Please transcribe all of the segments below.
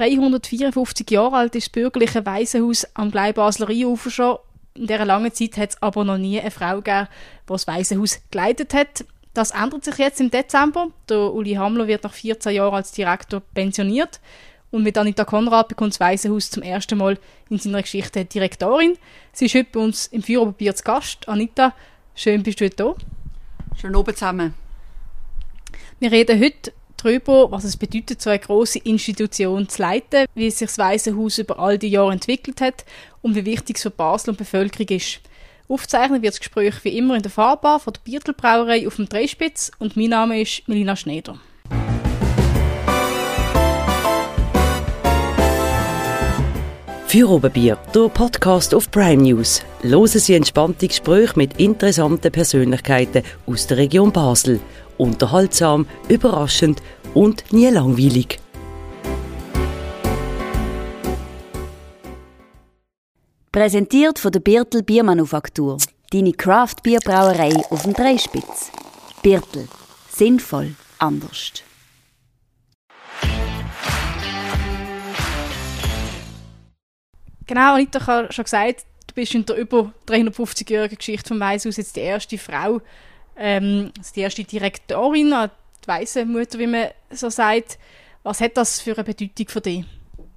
354 Jahre alt ist das bürgerliche Waisenhaus am Gleibasler Rheinufer schon. In dieser langen Zeit hat es aber noch nie eine Frau gegeben, die das Waisenhaus geleitet hat. Das ändert sich jetzt im Dezember. Der Uli Hamler wird nach 14 Jahren als Direktor pensioniert. Und mit Anita Konrad bekommt das Waisenhaus zum ersten Mal in seiner Geschichte Direktorin. Sie ist heute bei uns im Führerpapier zu Gast. Anita, schön bist du heute da. Schön oben zusammen. Wir reden heute darüber, was es bedeutet, so eine große Institution zu leiten, wie sich das Waisenhaus über all die Jahre entwickelt hat und wie wichtig es für Basel und die Bevölkerung ist. Aufzeichnen wird das Gespräch wie immer in der Fahrbar von der Biertelbrauerei auf dem Dreispitz und mein Name ist Melina Schneider. Für Oberbier, der Podcast auf Prime News. Hören Sie entspannte Gespräche mit interessanten Persönlichkeiten aus der Region Basel. Unterhaltsam, überraschend und nie langweilig. Präsentiert von der Birtel Biermanufaktur. Deine Craft-Bierbrauerei auf dem Dreispitz. Birtel. Sinnvoll. Anders. Genau, Anita, ich habe schon gesagt, du bist in der über 350-jährigen Geschichte vom Weishaus jetzt die erste Frau, ähm, also die erste Direktorin, die Waisenmutter, wie man so sagt. Was hat das für eine Bedeutung für dich?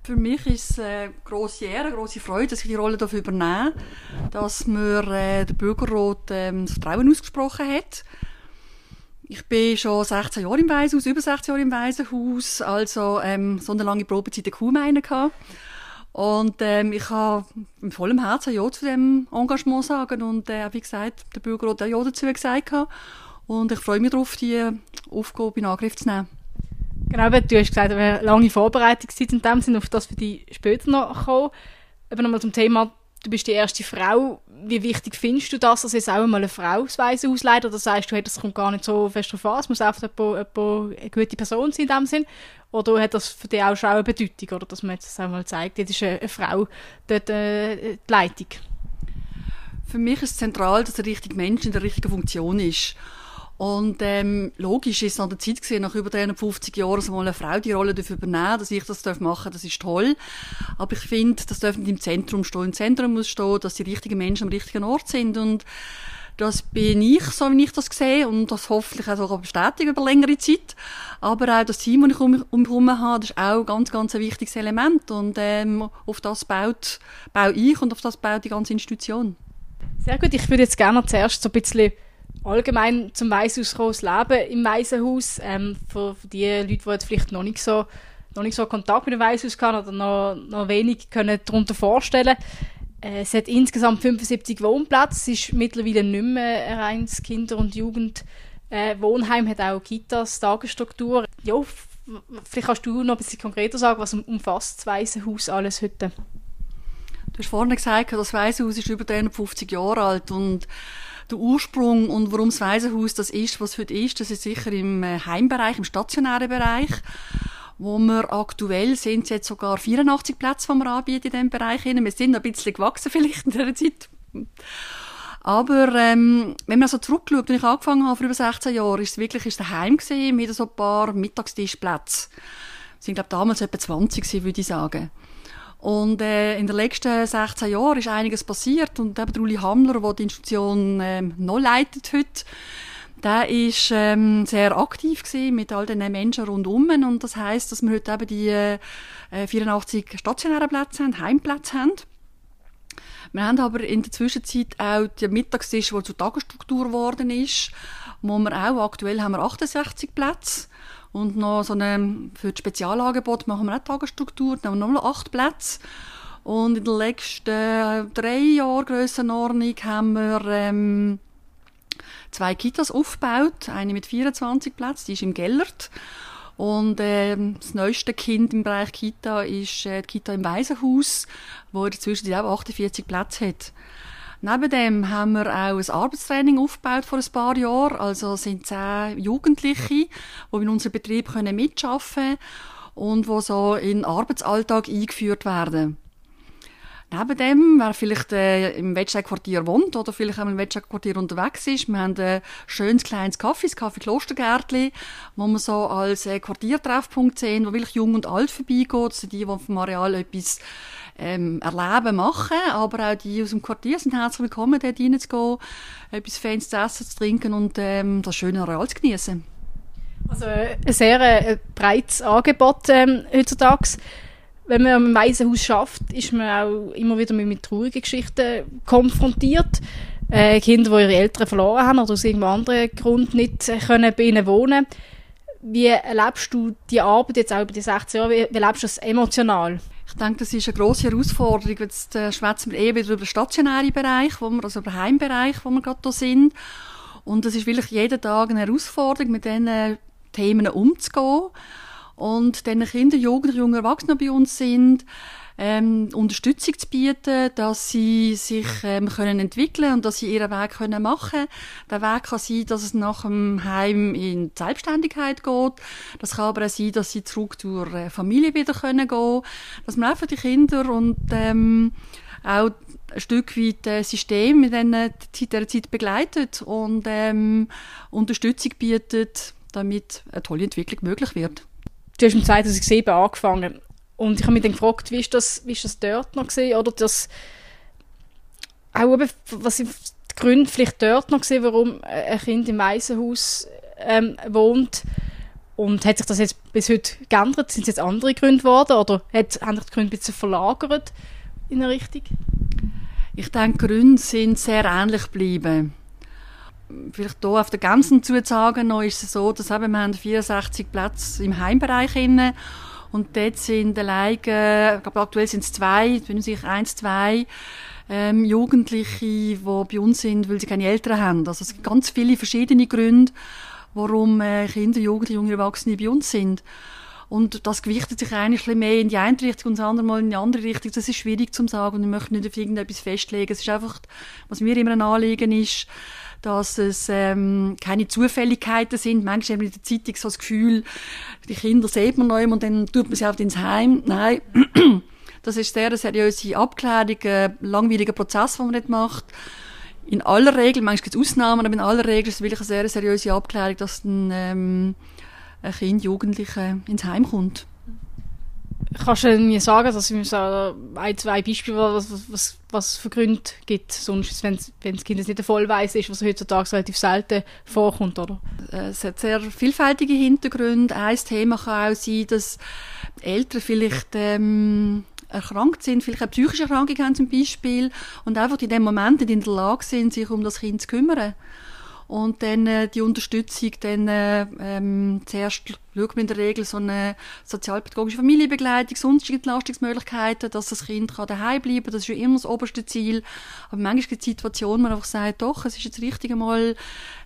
Für mich ist es eine grosse Ehre, eine grosse Freude, dass ich die Rolle dafür übernehme, dass mir äh, der Bürgerrat ähm, das Vertrauen ausgesprochen hat. Ich bin schon 16 Jahre im Waisenhaus, über 16 Jahre im Waisenhaus, also ähm, so eine lange Probezeit kaum einen gehabt. Und ähm, ich habe mit vollem Herzen Ja zu dem Engagement sagen und äh, wie gesagt, der Bürger hat Ja dazu gesagt. Und ich freue mich darauf, die Aufgabe in Angriff zu nehmen. Genau, du hast gesagt, eine lange Vorbereitungszeit in dem Sinne, auf das wir später noch kommen. Aber nochmal zum Thema, du bist die erste Frau. Wie wichtig findest du das, dass jetzt auch mal eine Frau das Waisenhaus leitet? Oder sagst du, hey, das kommt gar nicht so fest drauf an, es muss einfach eine gute Person sein in dem Sinn? Oder hat das für dich auch schon eine Bedeutung, oder dass man jetzt auch mal zeigt, jetzt ist eine, Frau dort äh, die Leitung? Für mich ist es zentral, dass der richtige Mensch in der richtigen Funktion ist. Und ähm, logisch ist es an der Zeit gesehen, nach über 350 Jahren, dass mal eine Frau die Rolle dafür übernehmen dass ich das machen darf, das ist toll. Aber ich finde, das darf nicht im Zentrum stehen. Im Zentrum muss stehen, dass die richtigen Menschen am richtigen Ort sind. Und das bin ich, so wie ich das sehe, und das hoffentlich auch so bestätigen über längere Zeit. Aber auch das Team, das ich um mich herum habe, das ist auch ganz, ganz ein wichtiges Element. Und ähm, auf das baut, baue ich und auf das baut die ganze Institution. Sehr gut. Ich würde jetzt gerne zuerst so ein bisschen allgemein zum Waisenhaus kommen, das Leben im Waisenhaus. Ähm, für, die Leute, die jetzt vielleicht noch nicht so noch nicht so Kontakt mit dem Waisenhaus hatten oder noch, noch wenig können darunter vorstellen es hat insgesamt 75 Wohnplätze. Es ist mittlerweile nicht mehr ein reines Kinder- und Jugendwohnheim, äh, hat auch Kitas, Tagesstruktur. Ja, vielleicht kannst du noch ein bisschen konkreter sagen, was umfasst das Waisenhaus alles heute? Du hast vorhin gesagt, das Waisenhaus ist über 350 Jahre alt und der Ursprung und warum das Waisenhaus das ist, was heute ist, das ist sicher im äh, Heimbereich, im stationären Bereich wo wir aktuell sind jetzt sogar 84 Plätze, die wir anbieten in diesem Bereich. Wir sind ein bisschen gewachsen vielleicht in dieser Zeit. Aber ähm, wenn man so zurückschaut, als ich angefangen habe, vor über 16 Jahren, ist es wirklich ist daheim gewesen, mit so ein paar Mittagstischplätzen. Es sind, glaube damals etwa 20 gewesen, würde ich sagen. Und äh, in den letzten 16 Jahren ist einiges passiert und eben Uli Hamler, der die Institution ähm, noch leitet heute, der ist ähm, sehr aktiv gewesen mit all den Menschen rundum und das heißt, dass wir heute eben die äh, 84 stationären Plätze haben, Heimplätze haben. Wir haben aber in der Zwischenzeit auch den Mittagstisch, der zur Tagesstruktur geworden ist, wo wir auch, aktuell haben wir 68 Plätze und noch so eine, für das Spezialangebot machen wir auch Tagesstruktur, dann haben wir noch 8 Plätze. Und in den letzten drei Jahren Grössenordnung haben wir ähm, zwei Kitas aufgebaut, eine mit 24 Plätzen, die ist im Gellert. Und äh, das neueste Kind im Bereich Kita ist äh, die Kita im Waisenhaus, wo inzwischen auch 48 Plätze hat. Neben dem haben wir auch ein Arbeitstraining aufgebaut vor ein paar Jahren. Also sind zehn Jugendliche, die in unserem Betrieb können mitarbeiten können und die so in den Arbeitsalltag eingeführt werden. Neben dem, wer vielleicht äh, im Wettstein-Quartier wohnt oder vielleicht auch im Wettstein-Quartier unterwegs ist, wir haben ein schönes kleines Kaffee, das Kaffee Klostergärtli, wo wir so als äh, Quartiertreffpunkt sehen, wo wirklich jung und alt vorbeigeht, also die, die vom Areal etwas ähm, erleben, machen, aber auch die aus dem Quartier sind herzlich willkommen, dort reinzugehen, etwas Fans zu essen, zu trinken und ähm, das schöne Areal zu genießen. Also äh, ein sehr äh, breites Angebot ähm, heutzutage wenn man im Waisenhaus schafft, ist man auch immer wieder mit, traurigen Geschichten konfrontiert. Äh, Kinder, die ihre Eltern verloren haben oder aus irgendeinem anderen Grund nicht können bei ihnen wohnen Wie erlebst du die Arbeit jetzt auch über die 16 Jahre? Wie, wie erlebst du das emotional? Ich denke, das ist eine grosse Herausforderung. Jetzt äh, schwätzen wir eher wieder über den stationären Bereich, wo wir, also über den Heimbereich, wo wir gerade hier sind. Und es ist wirklich jeden Tag eine Herausforderung, mit diesen Themen umzugehen und den Kinder, Jugendlichen, junge Erwachsene bei uns sind, ähm, Unterstützung zu bieten, dass sie sich ähm, können entwickeln und dass sie ihren Weg können machen. Der Weg kann sein, dass es nach dem Heim in die Selbstständigkeit geht. Das kann aber auch sein, dass sie zurück zur äh, Familie wieder können gehen. Dass man einfach die Kinder und ähm, auch ein Stück weit das System in dieser Zeit begleitet und ähm, Unterstützung bietet, damit eine tolle Entwicklung möglich wird du hast im 2007 angefangen. Und ich habe mich dann gefragt, wie ist das, wie ist das dort noch gesehen oder das auch eben, was sind die Gründe vielleicht dort noch gesehen, warum ein Kind im Waisenhaus ähm, wohnt und hat sich das jetzt bis heute geändert? Sind es jetzt andere Gründe geworden oder hat, haben sich die Gründe ein bisschen verlagert in eine Richtung? Ich denke, Gründe sind sehr ähnlich geblieben vielleicht hier auf der ganzen zu sagen, noch ist es so, dass eben, wir haben 64 Plätze im Heimbereich inne und dort sind alleine, ich glaube aktuell sind es zwei, bin ich sicher eins, zwei ähm, Jugendliche, die bei uns sind, weil sie keine Eltern haben. Also es gibt ganz viele verschiedene Gründe, warum äh, Kinder, Jugendliche, junge Erwachsene bei uns sind. Und das gewichtet sich eigentlich ein mehr in die eine Richtung und das andere Mal in die andere Richtung. Das ist schwierig zu sagen und ich möchte nicht auf irgendetwas festlegen. Es ist einfach, was mir immer ein Anliegen ist, dass es ähm, keine Zufälligkeiten sind. Manchmal haben wir in der Zeitung so das Gefühl, die Kinder sieht man noch immer und dann tut man sie auch ins Heim. Nein, das ist sehr eine seriöse Abklärung, ein langwieriger Prozess, den man nicht macht. In aller Regel, manchmal gibt es Ausnahmen, aber in aller Regel ist es wirklich eine sehr seriöse Abklärung, dass ein, ähm, ein Kind, Jugendliche ins Heim kommt. Kannst du mir sagen, dass es so ein, zwei Beispiele, was, was, was für Gründe gibt, sonst, wenn, das Kind nicht ein Vollweis ist, was heutzutage relativ selten vorkommt, oder? Es hat sehr vielfältige Hintergründe. Ein Thema kann auch sein, dass Eltern vielleicht ähm, erkrankt sind, vielleicht eine psychische Erkrankung haben zum Beispiel und einfach in dem Moment nicht in der Lage sind, sich um das Kind zu kümmern und dann äh, die Unterstützung, dann äh, ähm, zuerst schaut man in der Regel so eine sozialpädagogische Familienbegleitung, sonstige Entlastungsmöglichkeiten, dass das Kind kann daheim bleiben das ist ja immer das oberste Ziel. Aber manchmal gibt es Situationen, wo man einfach sagt, doch, es ist jetzt richtig einmal,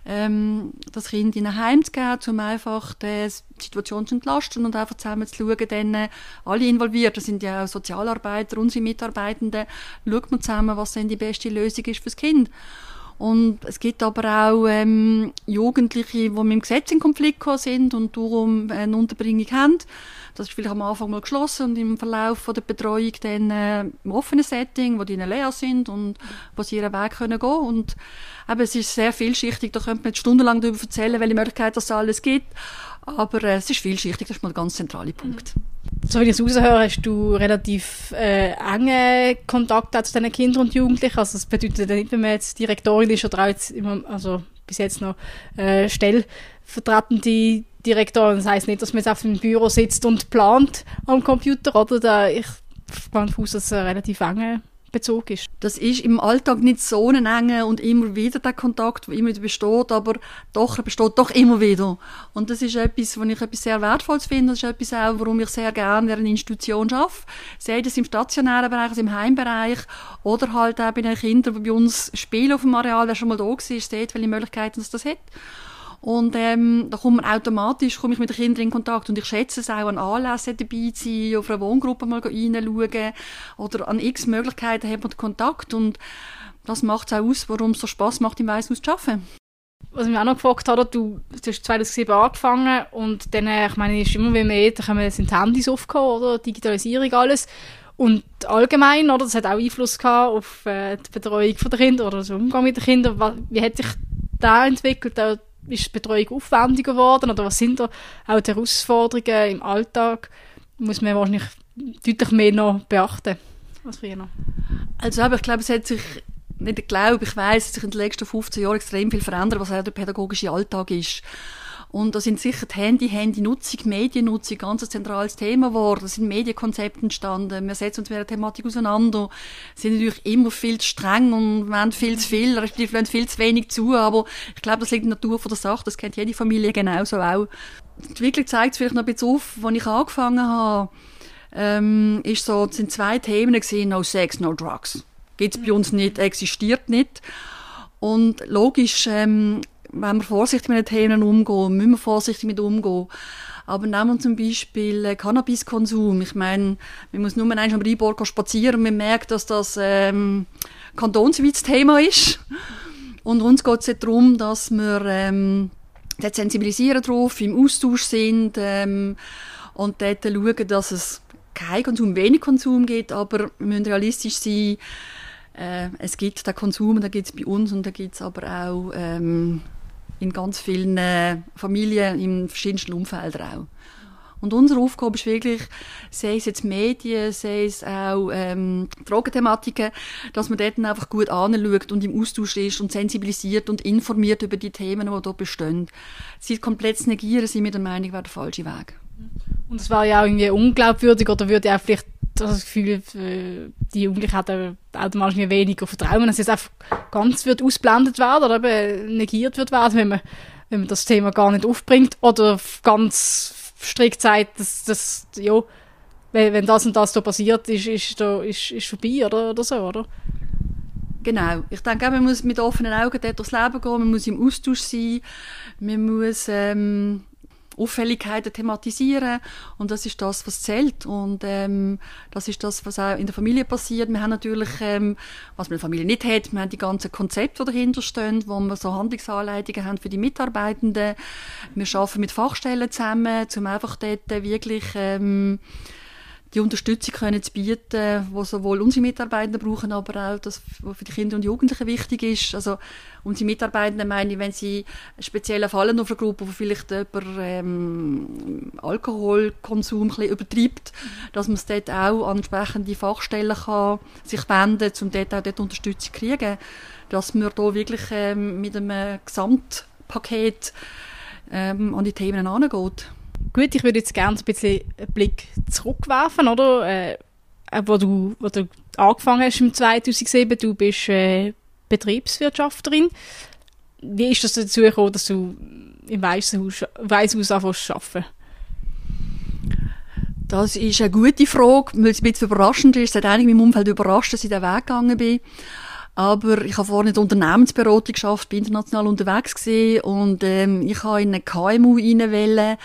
ähm, das Kind in ein Heim zu geben, um einfach die Situation zu entlasten und einfach zusammen zu schauen, dann äh, alle involviert, das sind ja auch Sozialarbeiter, unsere Mitarbeitenden, schaut man zusammen, was denn die beste Lösung ist fürs Kind. Und es gibt aber auch ähm, Jugendliche, die mit dem Gesetz in Konflikt sind und darum eine Unterbringung haben. Das ist vielleicht am Anfang mal geschlossen und im Verlauf von der Betreuung dann äh, im offenen Setting, wo die leer sind und wo sie ihren Weg können gehen und eben, es ist sehr vielschichtig, da könnte man jetzt stundenlang darüber erzählen, welche Möglichkeiten es alles gibt, aber äh, es ist vielschichtig, das ist mal der ganz zentrale Punkt. Mhm so wie ich es raushöre, hast du relativ äh, enge Kontakte zu diesen Kindern und Jugendlichen. Also das bedeutet nicht, wenn man jetzt Direktorin ist oder auch jetzt immer, also bis jetzt noch äh, stellvertretende Direktorin. Das heisst nicht, dass man jetzt auf dem Büro sitzt und plant am Computer, oder? Da, ich gehe davon aus, dass es relativ enge Bezug ist. Das ist im Alltag nicht so ein enger und immer wieder der Kontakt, der immer wieder besteht, aber doch, er besteht doch immer wieder. Und das ist etwas, was ich etwas sehr Wertvolles finde. Das ist etwas auch, warum ich sehr gerne in einer Institution arbeite. Sei das im stationären Bereich, also im Heimbereich oder halt auch bei den Kindern, die bei uns spielen auf dem Areal, der schon mal da war, sieht, welche Möglichkeiten es das hat. Und ähm, da kommt man automatisch komme ich mit den Kindern in Kontakt. Und ich schätze es auch, an Anlässen dabei zu sein, auf einer Wohngruppe mal reinschauen oder an x Möglichkeiten hat man Kontakt. Und das macht es auch aus, warum es so Spass macht, im Weißhaus zu arbeiten. Was mich auch noch gefragt hat, du, du hast 2007 angefangen und dann, äh, ich meine, ist immer mehr, da kommen, sind Handys aufgekommen, oder? Digitalisierung, alles. Und allgemein, oder, das hat auch Einfluss gehabt auf äh, die Betreuung der Kinder oder den Umgang mit den Kindern. Wie hat sich da entwickelt? Ist die Betreuung aufwendiger geworden oder was sind da auch die Herausforderungen im Alltag? Muss man wahrscheinlich deutlich mehr noch beachten als früher. Also aber ich glaube, es hat sich nicht glaube, ich weiß, dass sich in den letzten 15 Jahren extrem viel verändert, was auch der pädagogische Alltag ist. Und da sind sicher die Handy, Handynutzung, Mediennutzung ganz ein zentrales Thema geworden. Da sind Medienkonzepte entstanden. Wir setzen uns mit der Thematik auseinander. sind natürlich immer viel zu streng und wir viel zu viel, respektive lassen viel zu wenig zu. Aber ich glaube, das liegt in der Natur von der Sache. Das kennt jede Familie genauso auch. Die Entwicklung zeigt es vielleicht noch ein bisschen auf, als ich angefangen habe. Ähm, ist so, sind zwei Themen gesehen, no sex, no drugs. Gibt's bei uns nicht, existiert nicht. Und logisch, ähm, wenn wir vorsichtig mit den Themen umgehen, müssen wir vorsichtig mit umgehen. Aber nehmen wir zum Beispiel äh, Cannabiskonsum. Ich meine, man muss nur einmal am Rheinborg spazieren und man merkt, dass das ähm, kantonsweites Thema ist. Und uns geht es darum, dass wir ähm, dort sensibilisieren drauf, im Austausch sind ähm, und dort schauen, dass es kein Konsum, wenig Konsum gibt, aber wir müssen realistisch sein. Äh, es gibt den Konsum, da gibt es bei uns und da gibt es aber auch ähm, in ganz vielen äh, Familien in verschiedensten Umfeldern auch. Und unsere Aufgabe ist wirklich, sei es jetzt Medien, sei es auch ähm, Drogenthematiken, dass man dort einfach gut anschaut und im Austausch ist und sensibilisiert und informiert über die Themen, die dort bestehen. Sie komplett negieren, sind wir der Meinung, wäre der falsche Weg. Und es war ja auch irgendwie unglaubwürdig oder würde auch vielleicht das Gefühl, äh, die Jugendlichen hätten automatisch weniger Vertrauen, dass es einfach ganz wird ausblendet werden oder eben negiert wird werden, wenn man, wenn man das Thema gar nicht aufbringt oder ganz strikt sagt, dass, dass ja, wenn, wenn das und das so passiert, ist, ist, da, ist, ist vorbei oder, oder so, oder? Genau. Ich denke, man muss mit offenen Augen dort durchs Leben gehen, man muss im Austausch sein, man muss ähm, Auffälligkeiten thematisieren und das ist das, was zählt und ähm, das ist das, was auch in der Familie passiert. Wir haben natürlich, ähm, was man in der Familie nicht hat, wir haben die ganzen Konzepte, die dahinter stehen, wo wir so Handlungsanleitungen haben für die Mitarbeitenden. Wir arbeiten mit Fachstellen zusammen, um einfach dort wirklich ähm, die Unterstützung können zu bieten, die sowohl unsere Mitarbeitenden brauchen, aber auch das, was für die Kinder und Jugendlichen wichtig ist. Also unsere Mitarbeitenden meine ich, wenn sie speziell fallen auf eine Gruppe, wo vielleicht jemand ähm, Alkoholkonsum ein übertreibt, dass man es dort auch an entsprechende Fachstellen kann sich wenden, um dort auch dort Unterstützung zu kriegen. Dass man da wirklich ähm, mit einem Gesamtpaket ähm, an die Themen herangeht. Gut, ich würde jetzt gerne ein bisschen einen Blick zurückwerfen, oder? Äh, wo, du, wo du angefangen hast im 2007, du bist äh, Betriebswirtschafterin. Wie ist das dazu gekommen, dass du im Weisshaus anfängst zu arbeiten? Das ist eine gute Frage, weil es ein bisschen überraschend ist. Es hat in meinem Umfeld überrascht, dass ich den Weg gegangen bin. Aber ich habe vorhin in Unternehmensberatung geschafft, bin international unterwegs gewesen und ähm, ich habe in eine KMU reinwählen,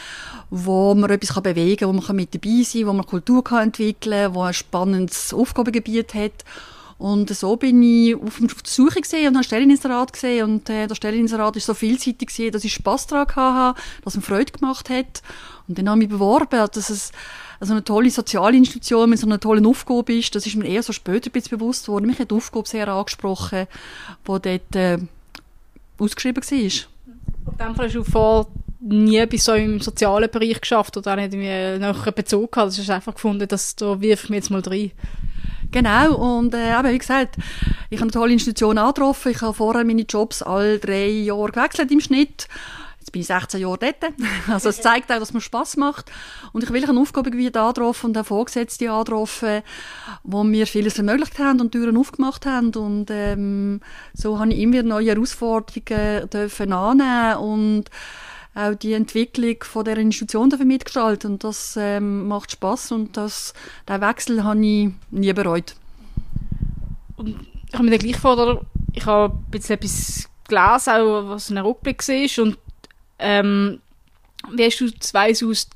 wo man etwas bewegen kann, wo man mit dabei sein kann, wo man Kultur kann entwickeln kann, wo ein spannendes Aufgabengebiet hat. Und so bin ich auf, der Suche gesehen und habe Stelleninserat gesehen und äh, der Stelleninserat ist so vielseitig gesehen, dass ich Spass daran hatte, dass es mir Freude gemacht hat. Und dann habe ich mich beworben, dass es also eine tolle Sozialinstitution mit so einer tollen Aufgabe ist. Das ist mir eher so später ein bewusst worden. Mich hat die Aufgabe sehr angesprochen, die dort äh, ausgeschrieben war. In dem Fall hast du vor nie etwas so im sozialen Bereich geschafft oder auch nicht irgendwie einen Bezug gehabt. Das ist einfach gefunden, dass da wirf ich mich jetzt mal rein. Genau, und äh, eben, wie gesagt, ich habe eine tolle Institution angetroffen. Ich habe vorher meine Jobs alle drei Jahre gewechselt im Schnitt bin ich 16 Jahre dort. Also es zeigt auch, dass mir Spass macht. Und ich will eine Aufgabe wie angetroffen und auch Vorgesetzte angetroffen, wo mir vieles ermöglicht haben und Türen aufgemacht haben. Und ähm, so habe ich immer neue Herausforderungen dürfen annehmen und auch die Entwicklung von der Institution dafür mitgestalten. Und das ähm, macht Spass und das, den Wechsel habe ich nie bereut. Und ich habe mir dann gleich vor, ich habe bisschen etwas gelesen, auch was ein Rückblick war und ähm, wie hast du das Weißhaus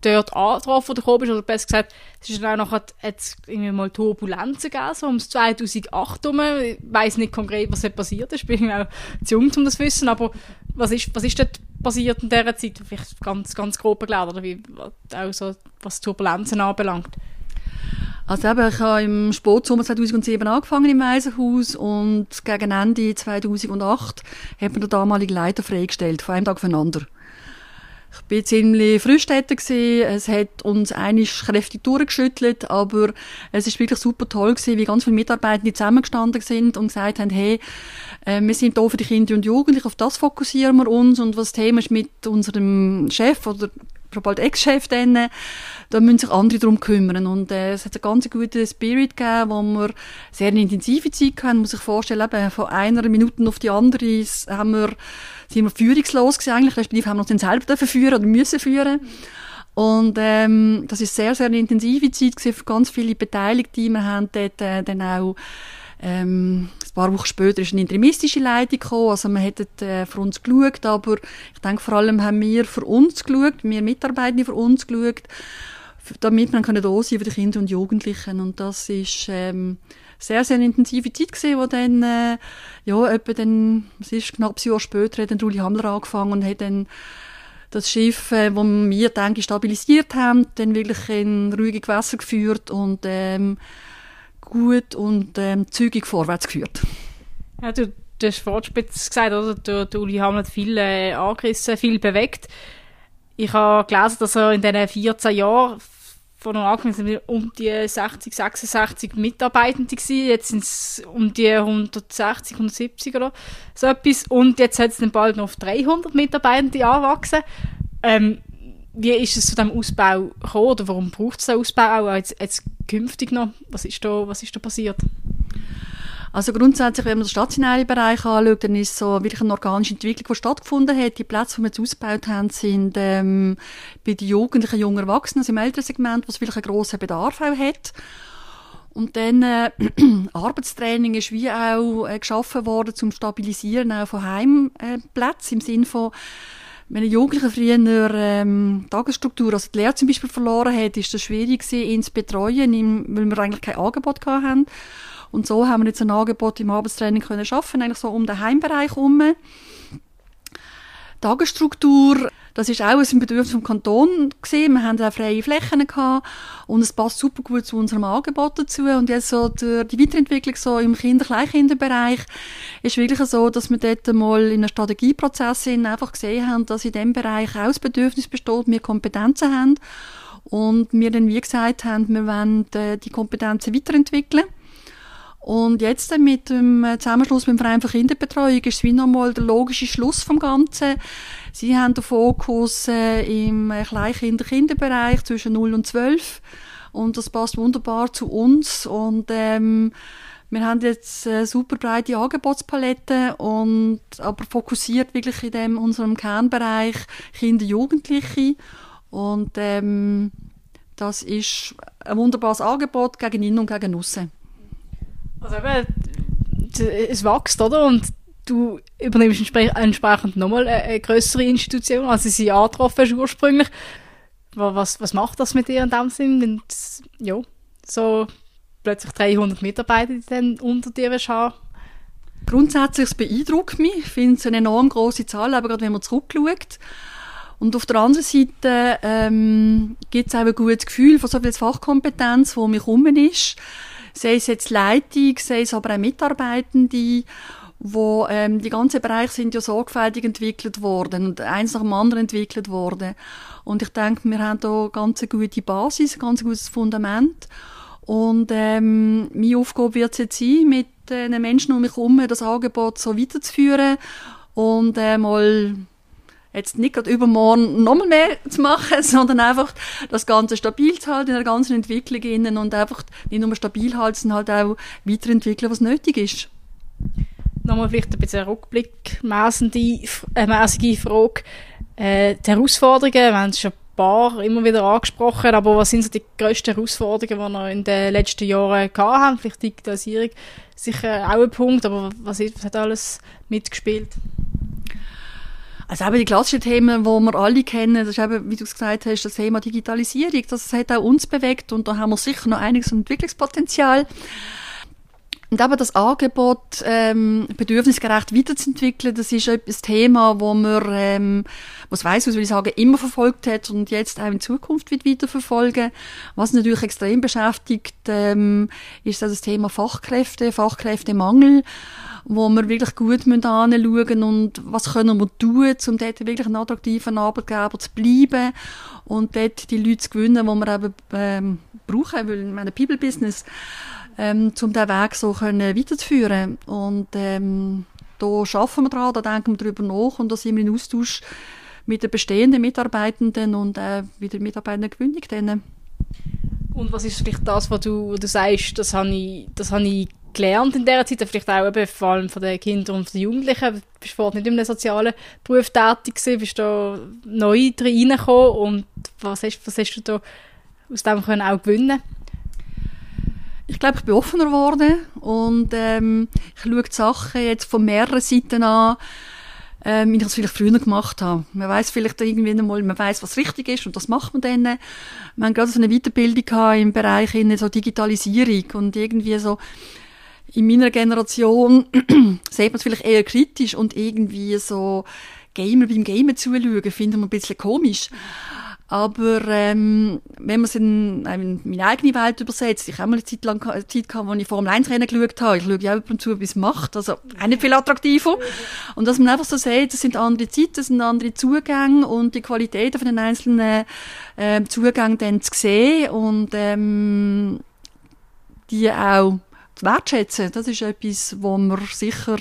dort angetroffen oder gekommen bist? Oder besser gesagt, es ist dann auch nachher jetzt irgendwie mal Turbulenzen gegeben, so ums 2008 herum. Ich weiss nicht konkret, was dort passiert ist. Ich bin auch zu jung, um das zu wissen. Aber was ist, was ist dort passiert in dieser Zeit? Vielleicht ganz, ganz grob erklärt, oder wie, auch so, was Turbulenzen anbelangt. Also eben, ich habe im Sportsommer 2007 angefangen im Waisenhaus und gegen Ende 2008 hat man den damaligen Leiter freigestellt, von einem Tag voneinander. Ich bin ziemlich gewesen. Es hat uns einisch kräftig durchgeschüttelt, aber es ist wirklich super toll gewesen, wie ganz viele Mitarbeiter zusammengestanden sind und gesagt haben, hey, äh, wir sind da für die Kinder und Jugendlichen, auf das fokussieren wir uns und was das Thema ist mit unserem Chef oder bald Ex-Chef dann, da müssen sich andere darum kümmern. Und äh, es hat einen ganz guten Spirit gegeben, wo wir sehr eine intensive Zeit hatten. Man muss sich vorstellen, eben, von einer Minute auf die andere haben wir sind wir führungslos gewesen eigentlich, respektive haben wir uns dann selber führen oder müssen führen. Und ähm, das ist sehr, sehr eine intensive Zeit gewesen für ganz viele Beteiligte. Wir haben dort äh, dann auch ähm, ein paar Wochen später ist eine interimistische Leitung gekommen, also wir hätten äh, für uns geschaut, aber ich denke, vor allem haben wir für uns geschaut, wir Mitarbeiter für uns geschaut, damit wir können da sein für die Kinder und Jugendlichen und das ist ähm, sehr, sehr intensive Zeit gewesen, wo dann, äh, ja, etwa dann, es ist knapp ein Jahr später, hat dann Ruli Hamler angefangen und hat dann das Schiff, äh, wo wir, denke ich, stabilisiert haben, dann wirklich in ruhige Gewässer geführt und ähm, gut und ähm, zügig vorwärts geführt. Ja, du, du hast vorhin gesagt, oder? Der, der Uli hat viel äh, angerissen, viel bewegt. Ich habe gelesen, dass er in diesen 14 Jahren von Anfang sind um die 60, 66 Mitarbeitende gewesen. Jetzt sind es um die 160, 170 oder so etwas. Und jetzt hat es dann bald noch auf 300 Mitarbeitende anwachsen. Ähm, wie ist es zu diesem Ausbau gekommen oder warum braucht es den Ausbau auch jetzt, jetzt künftig noch? Was ist da, was ist da passiert? Also grundsätzlich, wenn man den stationären Bereich anschaut, dann ist so wirklich eine organische Entwicklung, die stattgefunden hat. Die Plätze, die wir jetzt ausgebaut haben, sind ähm, bei den Jugendlichen, jungen Erwachsenen, also im älteren Segment, was wirklich einen grossen Bedarf auch hat. Und dann äh, Arbeitstraining ist wie auch äh, geschaffen worden zum Stabilisieren auch von Heimplätzen im Sinne von wenn ein Jugendlicher früher ähm, Tagesstruktur, also die Lehre zum Beispiel verloren hat, ist es schwierig gewesen, ihn zu betreuen, weil wir eigentlich kein Angebot hatten. Und so haben wir jetzt ein Angebot im Arbeitstraining können schaffen, eigentlich so um den Heimbereich herum. Tagesstruktur, das ist auch ein Bedürfnis vom Kanton gesehen. Wir haben auch freie Flächen gehabt und es passt super gut zu unserem Angebot dazu. Und jetzt so die, die Weiterentwicklung so im Kinder-Kleinkinderbereich ist wirklich so, dass wir dort mal in einem Strategieprozess sind, einfach gesehen haben, dass in diesem Bereich auch das Bedürfnis besteht, wir Kompetenzen haben und wir dann wie gesagt haben, wir wollen äh, die Kompetenzen weiterentwickeln. Und jetzt mit dem Zusammenschluss mit dem Verein für Kinderbetreuung ist es wie nochmal der logische Schluss vom Ganzen. Sie haben den Fokus äh, im Kleinkinder-Kinderbereich zwischen 0 und 12 und das passt wunderbar zu uns und ähm, wir haben jetzt eine super breite Angebotspalette und aber fokussiert wirklich in dem unserem Kernbereich Kinder, Jugendliche und ähm, das ist ein wunderbares Angebot gegen innen und gegen aussen. Also eben, es wächst, oder? Und du übernimmst entsprechend nochmal eine größere Institution, als sie sie angetroffen hast ursprünglich. Was, was macht das mit dir in dem Sinn? Wenn ja, so plötzlich 300 Mitarbeiter die dann unter dir haben? Grundsätzlich beeindruckt mich. Ich finde es eine enorm große Zahl, aber gerade wenn man zurückschaut. Und auf der anderen Seite ähm, gibt es auch ein gutes Gefühl von so viel Fachkompetenz, wo mich herum ist sei es jetzt Leitung, sei es aber auch Mitarbeitende, wo ähm, die ganzen Bereiche sind ja sorgfältig entwickelt worden und eins nach dem anderen entwickelt worden. Und ich denke, wir haben da ganz eine gute Basis, ein ganz gutes Fundament. Und ähm, meine Aufgabe wird es jetzt sein, mit den Menschen um mich herum das Angebot so weiterzuführen und äh, mal jetzt nicht gerade übermorgen nochmal mehr zu machen, sondern einfach das Ganze stabil zu halten in der ganzen Entwicklung innen und einfach nicht nur stabil halten, sondern halt auch weiterentwickeln, was nötig ist. Nochmal vielleicht ein bisschen rückblickmäßige äh, Frage. Äh, die Herausforderungen, wir haben es schon ein paar immer wieder angesprochen, aber was sind so die grössten Herausforderungen, die wir in den letzten Jahren gehabt haben? Vielleicht Digitalisierung sicher auch ein Punkt, aber was, was hat alles mitgespielt? Also eben die klassischen Themen, die wir alle kennen, das ist eben, wie du es gesagt hast, das Thema Digitalisierung, das hat auch uns bewegt und da haben wir sicher noch einiges Entwicklungspotenzial. Und eben das Angebot ähm, bedürfnisgerecht weiterzuentwickeln, das ist ein Thema, wo man, ähm, was weiß würde ich sagen, immer verfolgt hat und jetzt auch in Zukunft wird weiterverfolgen. Was natürlich extrem beschäftigt, ähm, ist das Thema Fachkräfte, Fachkräftemangel wo wir wirklich gut anschauen und was können wir tun, um dort wirklich ein attraktiver Arbeitgeber zu bleiben und dort die Leute zu gewinnen, die wir eben ähm, brauchen, weil in meinem People-Business, ähm, um diesen Weg so können weiterzuführen. Und ähm, da arbeiten wir dran, da denken wir darüber nach und da sind wir in Austausch mit den bestehenden Mitarbeitenden und äh, wieder Mitarbeitendengewinnung denen. Und was ist vielleicht das, was du, du sagst, das habe ich, das habe ich gelernt in dieser Zeit, vielleicht auch eben vor allem von den Kindern und den Jugendlichen. Du bist vorher nicht in einem sozialen Beruf tätig gewesen, bist da neu reingekommen und was hast, was hast du da aus dem können auch gewinnen ich glaube, ich bin offener geworden und ähm, ich schaue die Sachen jetzt von mehreren Seiten an, ähm, wie ich es vielleicht früher gemacht habe. Man weiß vielleicht irgendwie einmal, man weiß, was richtig ist und das macht man dann. Wir haben gerade so eine Weiterbildung im Bereich in so Digitalisierung und irgendwie so in meiner Generation sieht man es vielleicht eher kritisch und irgendwie so Gamer beim Gamen zuschauen, finden wir ein bisschen komisch. Aber ähm, wenn man es in, in meine eigene Welt übersetzt, ich habe mal eine Zeit lang eine Zeit gehabt, wo ich Formel 1 Rennen geschaut habe. Ich schaue ja ab und zu, wie es macht. Also auch nicht viel attraktiver. Und dass man einfach so sieht, es sind andere Zeiten, es sind andere Zugänge und die Qualität von den einzelnen äh, Zugängen dann zu sehen und ähm, die auch zu wertschätzen, das ist etwas, wo wir sicher,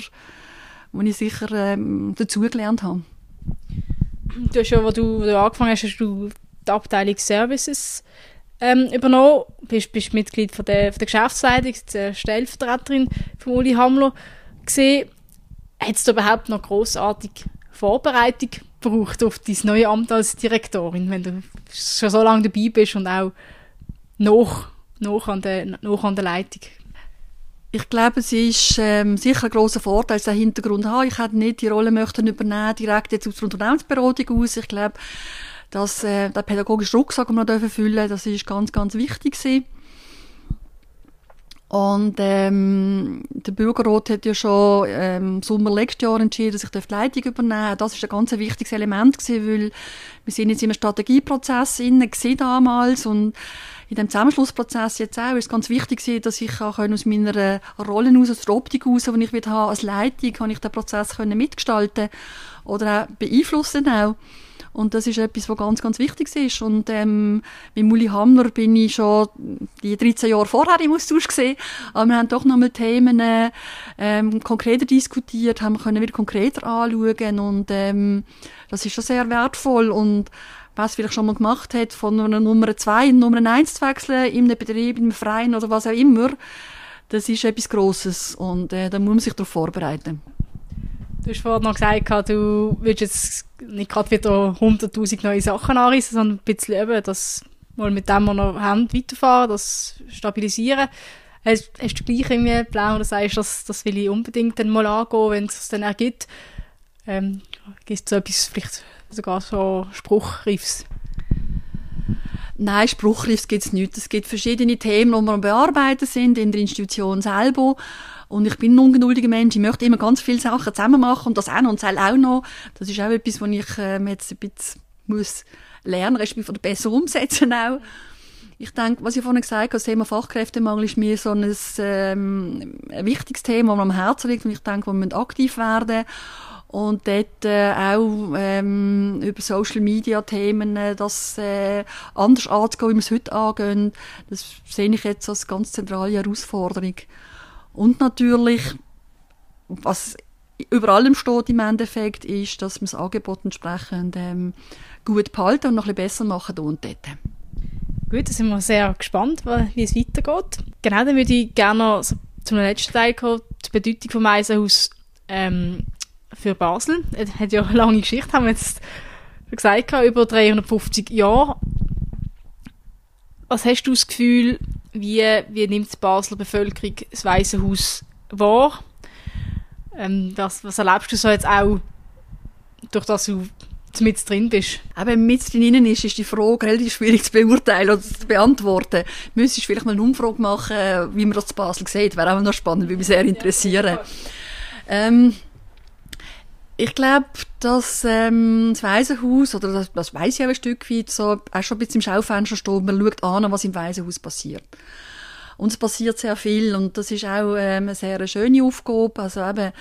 wo ich sicher ähm, dazugelernt habe. Du hast ja, wo du, wo du angefangen hast, hast du die Abteilung Services ähm, übernommen, bist, bist Mitglied von der, von der Geschäftsleitung, der Stellvertreterin von Uli Hamler gesehen. Hättest du überhaupt noch großartig Vorbereitung gebraucht auf dein neue Amt als Direktorin, wenn du schon so lange dabei bist und auch noch, noch, an, der, noch an der Leitung ich glaube, es ist ähm, sicher ein grosser Vorteil, dass einen Hintergrund habe. Ich hätte nicht die Rolle möchten übernehmen, direkt jetzt aus der Unternehmensberatung aus. Ich glaube, dass äh, der pädagogische Rucksack, den wir füllen, das ist ganz, ganz wichtig gewesen. Und ähm, der Bürgerrat hat ja schon ähm, im Sommer letztes Jahr entschieden, dass ich die Leitung übernehmen Das ist ein ganz wichtiges Element gewesen, weil wir sind jetzt im Strategieprozess inne damals und in dem Zusammenschlussprozess jetzt auch ist es ganz wichtig dass ich auch aus meiner Rolle aus, aus der Optik aus, die ich wieder habe, als Leitung, kann ich den Prozess können mitgestalten oder auch beeinflussen auch. Und das ist etwas, was ganz, ganz wichtig ist. Und ähm, mit Muli Hamner bin ich schon die 13 Jahre vorher im Austausch gesehen. Aber wir haben doch nochmal Themen ähm, konkreter diskutiert, haben können wieder konkreter anschauen. Und ähm, das ist schon sehr wertvoll. Und was vielleicht schon mal gemacht hat, von einer Nummer 2 in Nummer 1 zu wechseln, in einem Betrieb, einem Verein oder was auch immer, das ist etwas Grosses und äh, da muss man sich darauf vorbereiten. Du hast vorhin noch gesagt, du willst jetzt nicht gerade wieder 100'000 neue Sachen anreißen, sondern ein bisschen eben das mal mit dem, was wir noch haben, weiterfahren, das stabilisieren. Hast, hast du gleich irgendwie Plan oder sagst, das, das will ich unbedingt dann mal angehen, wenn es es dann ergibt? Ähm, gibt es so etwas vielleicht sogar so Spruchriffs? Nein, Spruchriffs gibt es nicht. Es gibt verschiedene Themen, die wir Bearbeiten sind in der Institution selber. Und ich bin ein ungeduldiger Mensch. Ich möchte immer ganz viele Sachen zusammen machen und das auch noch und das auch noch. Das ist auch etwas, was ich äh, jetzt ein bisschen muss lernen, respektive besser umsetzen auch. Ich denke, was ich vorhin gesagt habe, das Thema Fachkräftemangel ist mir so ein, ähm, ein wichtiges Thema, das mir am Herzen liegt und ich denke, wir müssen aktiv werden und dort äh, auch ähm, über Social Media Themen äh, das äh, anders anzugehen, wie wir es heute angehen, das sehe ich jetzt als ganz zentrale Herausforderung. Und natürlich, was über allem steht im Endeffekt, ist, dass wir das Angebot entsprechend ähm, gut behalten und noch ein bisschen besser machen und dort. Gut, da sind wir sehr gespannt, wie es weitergeht. Genau, dann würde ich gerne noch zum letzten Teil kommen, die Bedeutung vom Eisenhaus ähm, für Basel. Es hat ja eine lange Geschichte, haben wir jetzt gesagt, über 350 Jahre. Was hast du das Gefühl, wie, wie nimmt die Basler Bevölkerung das Weiße Haus wahr? Ähm, was, was erlebst du so jetzt auch, durch das du mit drin bist. Eben mit drinnen ist, ist die Frage relativ schwierig zu beurteilen oder zu beantworten. Müsstest vielleicht mal eine Umfrage machen, wie man das zu Basel sieht. Wäre auch noch spannend, würde mich sehr interessieren. Ähm, ich glaube, dass ähm, das Waisenhaus, oder das, das weiss ich auch ein Stück weit, so, auch schon ein bisschen im Schaufenster steht, man schaut an, was im Waisenhaus passiert. Und es passiert sehr viel und das ist auch ähm, eine sehr schöne Aufgabe. Also eben,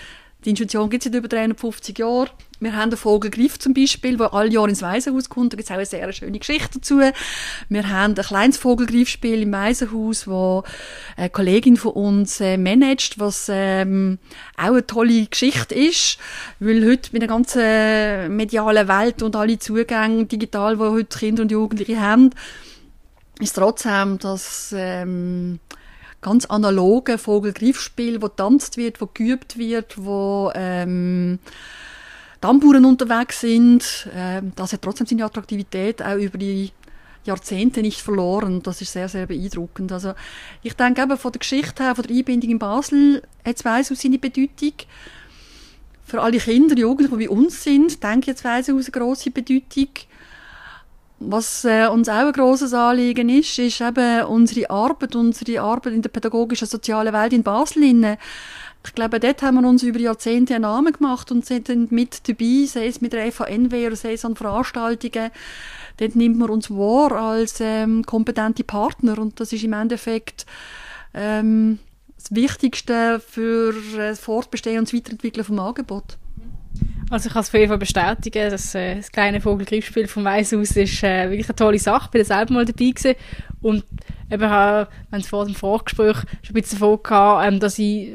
die Institution gibt es seit über 350 Jahren. Wir haben den Vogelgriff zum Beispiel, der alle Jahre ins Waisenhaus kommt. Da gibt es auch eine sehr schöne Geschichte dazu. Wir haben ein kleines Vogelgriffspiel im Waisenhaus, wo eine Kollegin von uns äh, managt, was ähm, auch eine tolle Geschichte ist, weil heute mit der ganzen medialen Welt und alle Zugänge digital, die heute Kinder und Jugendliche haben, ist trotzdem das ähm, ganz analoge Vogelgriffspiel, wo tanzt wird, wo geübt wird, wo ähm, Tamburen unterwegs sind. Ähm, das hat trotzdem seine Attraktivität auch über die Jahrzehnte nicht verloren. Das ist sehr, sehr beeindruckend. Also ich denke eben von der Geschichte her, von der Einbindung in Basel, hat Weißhaus seine Bedeutung. Für alle Kinder, Jugendliche, die bei uns sind, denke ich jetzt Weißhaus eine grosse Bedeutung. Was äh, uns auch ein grosses Anliegen ist, ist eben unsere Arbeit, unsere Arbeit in der pädagogischen sozialen Welt in Basel. Ich glaube, dort haben wir uns über Jahrzehnte einen Namen gemacht und sind mit dabei, sei es mit der FHNW oder sei es an Veranstaltungen. Dort nimmt man uns wahr als ähm, kompetente Partner und das ist im Endeffekt ähm, das Wichtigste für äh, das Fortbestehen und das Weiterentwickeln vom Angebot. Also ich kann es auf jeden Fall bestätigen, dass äh, das kleine Vogelgriffspiel vom Weißhaus ist äh, wirklich eine tolle Sache. Ich bin selber mal dabei gewesen. und eben äh, wenn es vor dem Vorgespräch schon ein bisschen davon gehabt, ähm, dass ich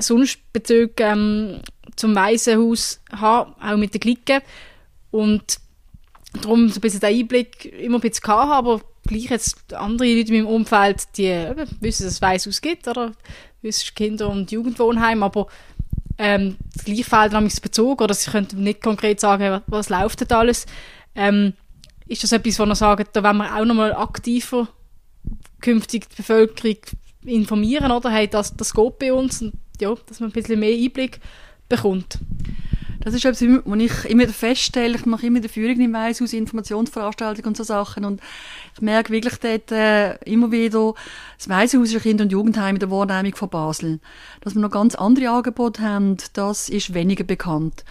sonst Bezug ähm, zum Waisenhaus habe, auch mit den Klicken und darum so ein bisschen den Einblick immer ein bisschen habe, aber gleich jetzt andere Leute in meinem Umfeld, die eben, wissen, dass es Waisenhaus gibt, oder wissen Kinder- und Jugendwohnheim, aber ähm, das gleiche fehlt nämlich Bezug, oder sie können nicht konkret sagen, was, was läuft denn alles. Ähm, ist das etwas, wo man sagt, da wollen wir auch nochmal aktiver künftig die Bevölkerung informieren, oder? Hey, das, das geht bei uns und ja, dass man ein bisschen mehr Einblick bekommt. Das ist etwas, was ich immer feststelle. Ich mache immer die Führung im Weißhaus, Informationsveranstaltungen und so Sachen. Und ich merke wirklich dort äh, immer wieder, das Weißhaus ist ein Kinder- und Jugendheim in der Wahrnehmung von Basel. Dass wir noch ganz andere Angebote haben, das ist weniger bekannt.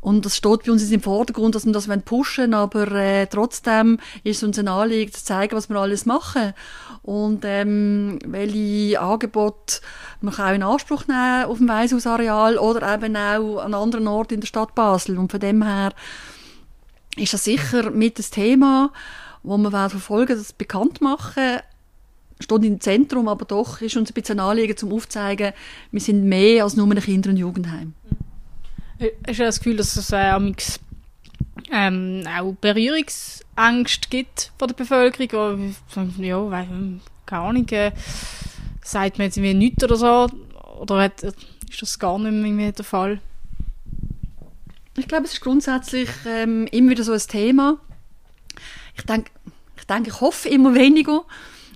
Und das steht bei uns im Vordergrund, dass wir das pushen wollen, aber äh, trotzdem ist es uns ein Anliegen, zu zeigen, was wir alles machen und ähm, welche Angebote man kann auch in Anspruch nehmen auf dem Weishausareal oder eben auch an anderen Orten in der Stadt Basel. Und von dem her ist das sicher mit das Thema, wo wir verfolgen, das bekannt machen steht im Zentrum, aber doch ist uns ein bisschen ein Anliegen, zum aufzuzeigen, wir sind mehr als nur ein Kinder- und Jugendheim. Hast du das Gefühl, dass es äh, ähm, auch Berührungsängste gibt von der Bevölkerung? Ja, weil, keine Ahnung, äh, sagt man jetzt irgendwie nichts oder so? Oder hat, ist das gar nicht mehr der Fall? Ich glaube, es ist grundsätzlich ähm, immer wieder so ein Thema. Ich denke, ich, denke, ich hoffe immer weniger.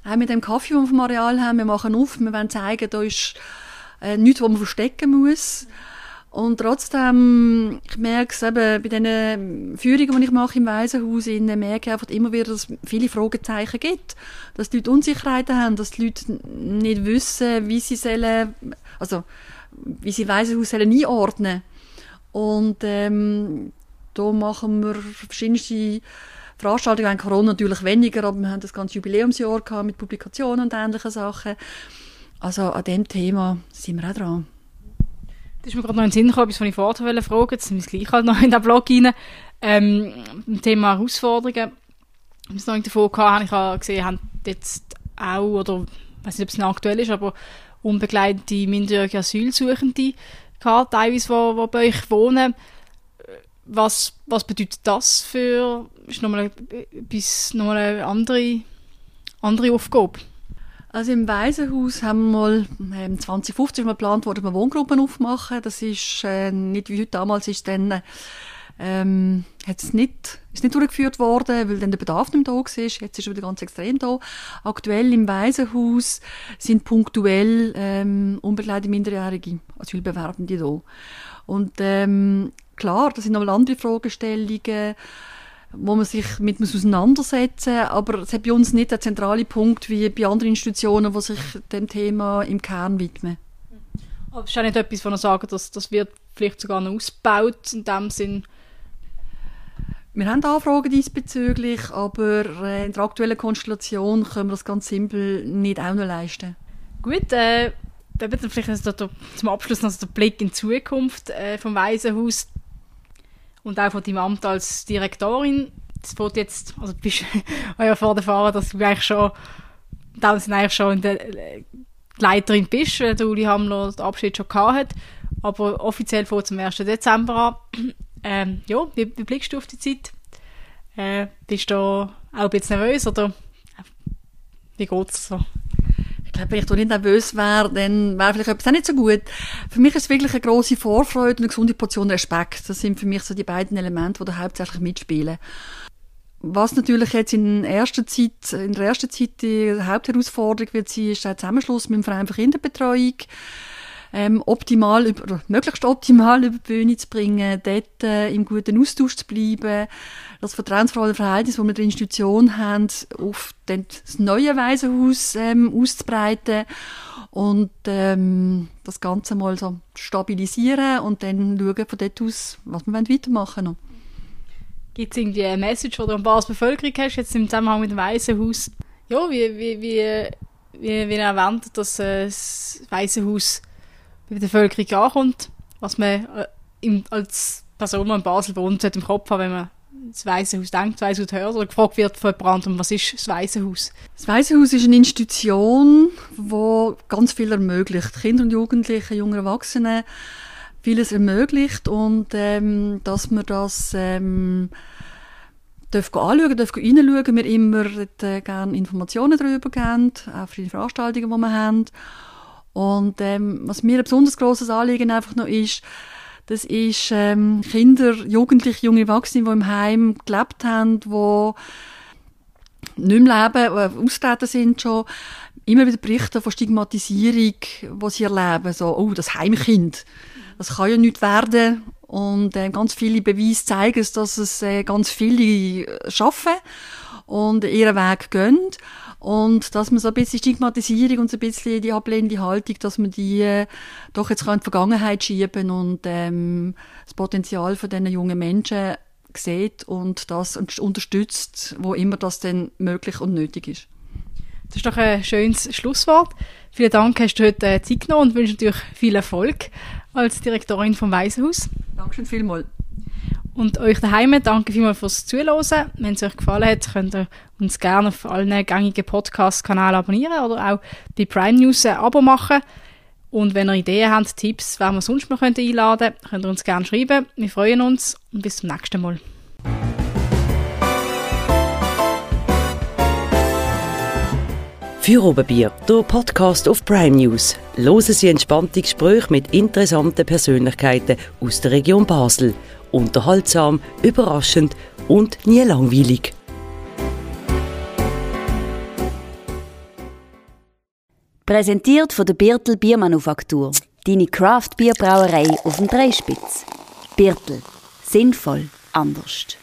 Auch mit dem Kaffee, den wir vom Areal haben, wir machen auf, wir wollen zeigen, da ist äh, nichts, was man verstecken muss. Und trotzdem, ich merke es eben bei den Führungen, die ich mache im Waisenhaus, merke ich einfach immer wieder, dass es viele Fragezeichen gibt. Dass die Leute Unsicherheiten haben, dass die Leute nicht wissen, wie sie sollen, also, wie sie Waisenhaus sollen einordnen. Und, ähm, da machen wir verschiedenste Veranstaltungen, Corona natürlich weniger, aber wir haben das ganze Jubiläumsjahr gehabt mit Publikationen und ähnlichen Sachen. Also, an dem Thema sind wir auch dran. Das ist mir gerade noch in den Sinn gekommen, etwas, was ich vorher fragen wollte. Jetzt müssen wir gleich halt noch in den Blog rein. Ähm, zum Thema Herausforderungen. Wir noch davon gehabt, habe ich gesehen, haben jetzt auch, oder ich weiß nicht, ob es noch aktuell ist, aber unbegleitete minderjährige Asylsuchende gehabt, teilweise, wo, wo bei euch wohnen. Was, was bedeutet das für, ist nochmal, etwas, nochmal eine andere, andere Aufgabe? Also im Waisenhaus haben wir mal ähm, 2050 mal geplant worden, wir Wohngruppen aufmachen. Das ist äh, nicht wie heute damals ist dann ähm, hat's nicht, ist nicht durchgeführt worden, weil dann der Bedarf nicht mehr da war. Jetzt ist er wieder ganz extrem da. Aktuell im Waisenhaus sind punktuell ähm, unbegleitete Minderjährige Asylbewerbende da. Und ähm, klar, das sind nochmal andere Fragestellungen, wo man sich mit muss auseinandersetzen muss. Aber es hat bei uns nicht den zentralen Punkt wie bei anderen Institutionen, die sich dem Thema im Kern widmen. Aber es ist auch nicht etwas, wo man sagen, dass das wird vielleicht sogar noch ausgebaut in dem Sinn. Wir haben Anfragen diesbezüglich, aber äh, in der aktuellen Konstellation können wir das ganz simpel nicht auch noch leisten. Gut, äh, dann vielleicht also der, zum Abschluss noch der Blick in die Zukunft äh, vom Waisenhaus und auch von deinem Amt als Direktorin. Das wird jetzt, also du bist ja vor erfahren, dass du eigentlich schon, da sind eigentlich schon der äh, Leiterin bist, weil der Uli Hamler den Abschied schon gehabt hat. Aber offiziell vor zum 1. Dezember an. Ähm, ja, wie, wie, blickst du auf die Zeit? Äh, bist du auch ein bisschen nervös oder wie geht es so? Wenn ich da nicht nervös wäre, dann wäre vielleicht etwas auch nicht so gut. Für mich ist es wirklich eine grosse Vorfreude und eine gesunde Portion Respekt. Das sind für mich so die beiden Elemente, die da hauptsächlich mitspielen. Was natürlich jetzt in, erster Zeit, in der ersten Zeit die Hauptherausforderung wird sein, ist der Zusammenschluss mit dem Verein für Kinderbetreuung ähm, optimal über, möglichst optimal über die Bühne zu bringen, dort äh, im guten Austausch zu bleiben, das vertrauensvolle Verhältnis, das wir in der Institution haben, auf das neue Waisenhaus ähm, auszubreiten und ähm, das Ganze mal so stabilisieren und dann schauen von dort aus, was wir weitermachen wollen. Gibt es irgendwie eine Message, die du an Basel Bevölkerung hast, jetzt im Zusammenhang mit dem Waisenhaus? Ja, wie, wie, wie, wie, wie erwähnt, dass äh, das Waisenhaus bei der Bevölkerung ankommt, was man äh, als Person, die in Basel wohnt, im Kopf hat, wenn man das Waisenhaus denkt, das Waisenhaus hört oder gefragt wird von jemandem, was ist das Waisenhaus? Das Waisenhaus ist eine Institution, die ganz viel ermöglicht. Kinder und Jugendliche, junge Erwachsene, vieles ermöglicht und ähm, dass man das ähm, darf anschauen, darf reinschauen, wir immer äh, gerne Informationen darüber geben, auch für die Veranstaltungen, die wir haben. Und ähm, was mir ein besonders grosses Anliegen einfach noch ist, das ist ähm, Kinder, Jugendliche, junge Erwachsene, die im Heim gelebt haben, die nicht mehr leben, äh, austreten sind schon, immer wieder berichten von Stigmatisierung, die sie erleben. So, oh, das Heimkind, das kann ja nicht werden. Und äh, ganz viele Beweise zeigen es, dass es äh, ganz viele schaffen und ihren Weg gehen. Und dass man so ein bisschen Stigmatisierung und so ein bisschen die ablehnende Haltung, dass man die äh, doch jetzt in die Vergangenheit schieben und ähm, das Potenzial von diesen jungen Menschen sieht und das unterstützt, wo immer das denn möglich und nötig ist. Das ist doch ein schönes Schlusswort. Vielen Dank, hast du heute äh, Zeit genommen und wünsche natürlich viel Erfolg als Direktorin vom Waisenhaus. Dankeschön vielmals. Und euch daheim danke vielmals fürs Zuhören. Wenn es euch gefallen hat, könnt ihr uns gerne auf allen gängigen Podcast-Kanälen abonnieren oder auch bei Prime News ein Abo machen. Und wenn ihr Ideen habt, Tipps, wen wir sonst noch einladen können, könnt ihr uns gerne schreiben. Wir freuen uns und bis zum nächsten Mal. Für Oberbier, der Podcast auf Prime News. Hören Sie entspannte Gespräche mit interessanten Persönlichkeiten aus der Region Basel unterhaltsam, überraschend und nie langweilig. Präsentiert von der Birtel Biermanufaktur. Deine Craft Bierbrauerei auf dem Dreispitz. Birtel. Sinnvoll anders.